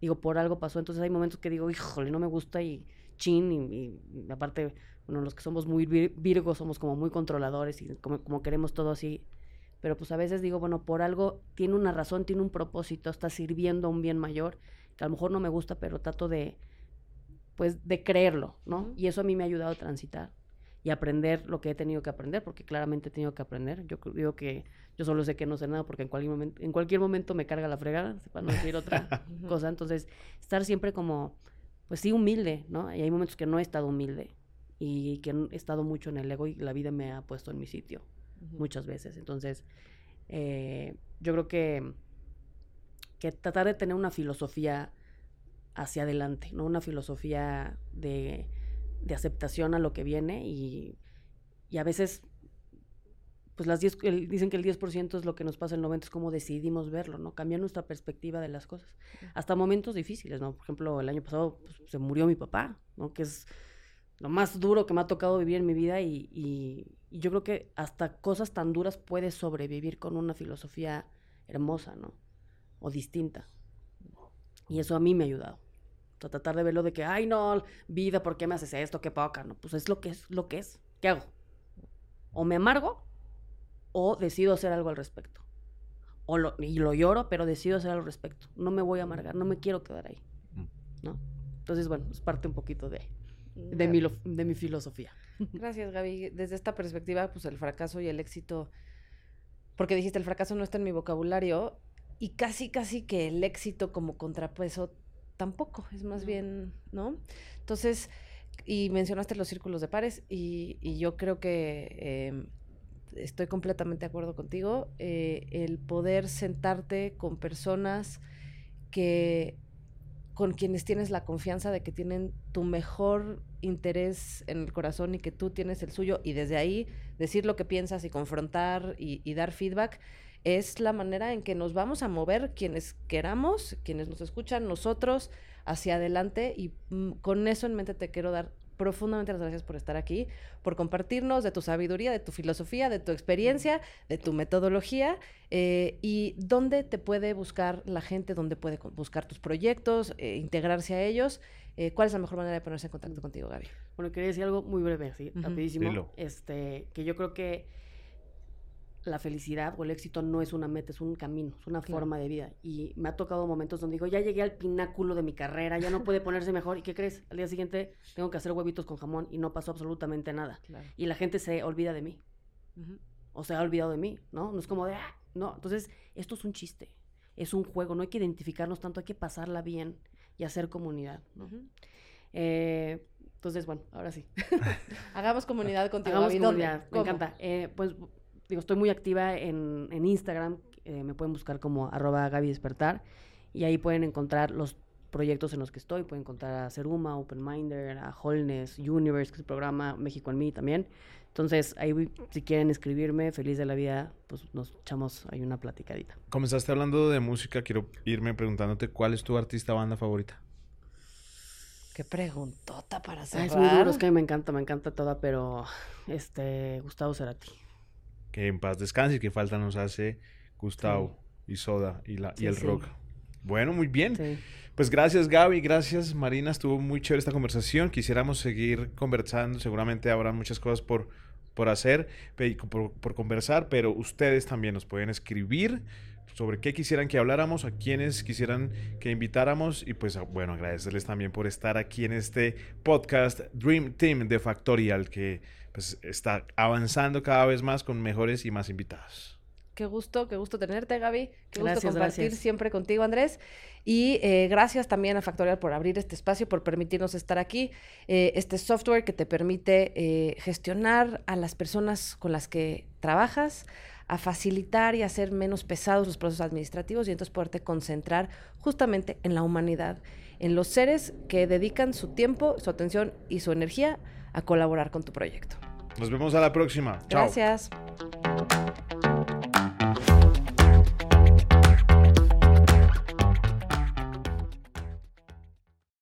Digo, por algo pasó. Entonces hay momentos que digo, híjole, no me gusta y chin. Y, aparte, bueno, los que somos muy virgos somos como muy controladores y como, como queremos todo así. Pero pues a veces digo, bueno, por algo tiene una razón, tiene un propósito, está sirviendo a un bien mayor, que a lo mejor no me gusta, pero trato de, pues de creerlo, ¿no? Y eso a mí me ha ayudado a transitar y aprender lo que he tenido que aprender, porque claramente he tenido que aprender. Yo digo que yo solo sé que no sé nada porque en cualquier momento, en cualquier momento me carga la fregada, para no decir otra cosa. Entonces, estar siempre como, pues sí, humilde, ¿no? Y hay momentos que no he estado humilde y que he estado mucho en el ego y la vida me ha puesto en mi sitio muchas veces. Entonces, eh, yo creo que, que tratar de tener una filosofía hacia adelante, ¿no? Una filosofía de, de aceptación a lo que viene y, y a veces, pues las 10, dicen que el 10% es lo que nos pasa, el 90% es como decidimos verlo, ¿no? Cambiar nuestra perspectiva de las cosas. Hasta momentos difíciles, ¿no? Por ejemplo, el año pasado pues, se murió mi papá, ¿no? Que es lo más duro que me ha tocado vivir en mi vida y, y, y yo creo que hasta cosas tan duras puedes sobrevivir con una filosofía hermosa, ¿no? O distinta. Y eso a mí me ha ayudado tratar de verlo de que, ay, no, vida, ¿por qué me haces esto? Qué poca, ¿no? Pues es lo que es, lo que es. ¿Qué hago? O me amargo o decido hacer algo al respecto. O lo, y lo lloro, pero decido hacer algo al respecto. No me voy a amargar, no me quiero quedar ahí. Mm. ¿No? Entonces, bueno, es parte un poquito de, de, mi, de mi filosofía. Gracias, Gaby. Desde esta perspectiva, pues el fracaso y el éxito, porque dijiste, el fracaso no está en mi vocabulario, y casi, casi que el éxito como contrapeso tampoco, es más bien, ¿no? Entonces, y mencionaste los círculos de pares y, yo creo que em, estoy completamente de acuerdo contigo, eh, el poder sentarte con personas que con quienes tienes la confianza de que tienen tu mejor interés en el corazón y que tú tienes el suyo y desde ahí decir lo que piensas y confrontar y dar feedback es la manera en que nos vamos a mover quienes queramos, quienes nos escuchan, nosotros, hacia adelante. Y mm, con eso en mente te quiero dar profundamente las gracias por estar aquí, por compartirnos de tu sabiduría, de tu filosofía, de tu experiencia, de tu metodología eh, y dónde te puede buscar la gente, dónde puede buscar tus proyectos, eh, integrarse a ellos. Eh, ¿Cuál es la mejor manera de ponerse en contacto contigo, Gaby? Bueno, quería decir algo muy breve, ¿sí? rapidísimo. Este, que yo creo que la felicidad o el éxito no es una meta, es un camino, es una forma de vida. Y me ha tocado momentos donde digo, ya llegué al pináculo de mi carrera, ya no puede ponerse mejor. ¿Y qué crees? Al día siguiente tengo que hacer huevitos con jamón y no pasó absolutamente nada. Y la gente se olvida de mí. O se ha olvidado de mí, ¿no? No es como de, ah, no. Entonces, esto es un chiste, es un juego, no hay que identificarnos tanto, hay que pasarla bien y hacer comunidad, eh, entonces, bueno, ahora sí. Hagamos comunidad contigo. Hagamos comunidad, me encanta. Eh, pues digo, estoy muy activa en, en Instagram, eh, me pueden buscar como arroba Gaby Despertar y ahí pueden encontrar los proyectos en los que estoy, pueden encontrar a Seruma, Open Minder, a Wholeness, Universe, que es el programa México en mí también. Entonces, ahí si quieren escribirme, feliz de la vida, pues nos echamos ahí una platicadita. Comenzaste hablando de música, quiero irme preguntándote cuál es tu artista banda favorita. Qué preguntota para cerrar. es muy duro, es que me encanta, me encanta toda, pero este, Gustavo Cerati que en paz descanse y que falta nos hace Gustavo y Soda y, la, y el rock. Bueno, muy bien. Pues gracias Gaby, gracias Marina, estuvo muy chévere esta conversación. Quisiéramos seguir conversando, seguramente habrá muchas cosas por, por hacer, por, por conversar, pero ustedes también nos pueden escribir sobre qué quisieran que habláramos, a quienes quisieran que invitáramos y pues bueno, agradecerles también por estar aquí en este podcast Dream Team de Factorial que pues está avanzando cada vez más con mejores y más invitados. Qué gusto, qué gusto tenerte, Gaby. Qué gusto compartir siempre contigo, Andrés. Y eh, gracias también a Factorial por abrir este espacio, por permitirnos estar aquí. Eh, este software que te permite eh, gestionar a las personas con las que trabajas, a facilitar y hacer menos pesados los procesos administrativos y entonces poderte concentrar justamente en la humanidad, en los seres que dedican su tiempo, su atención y su energía a colaborar con tu proyecto. Nos vemos a la próxima. Gracias.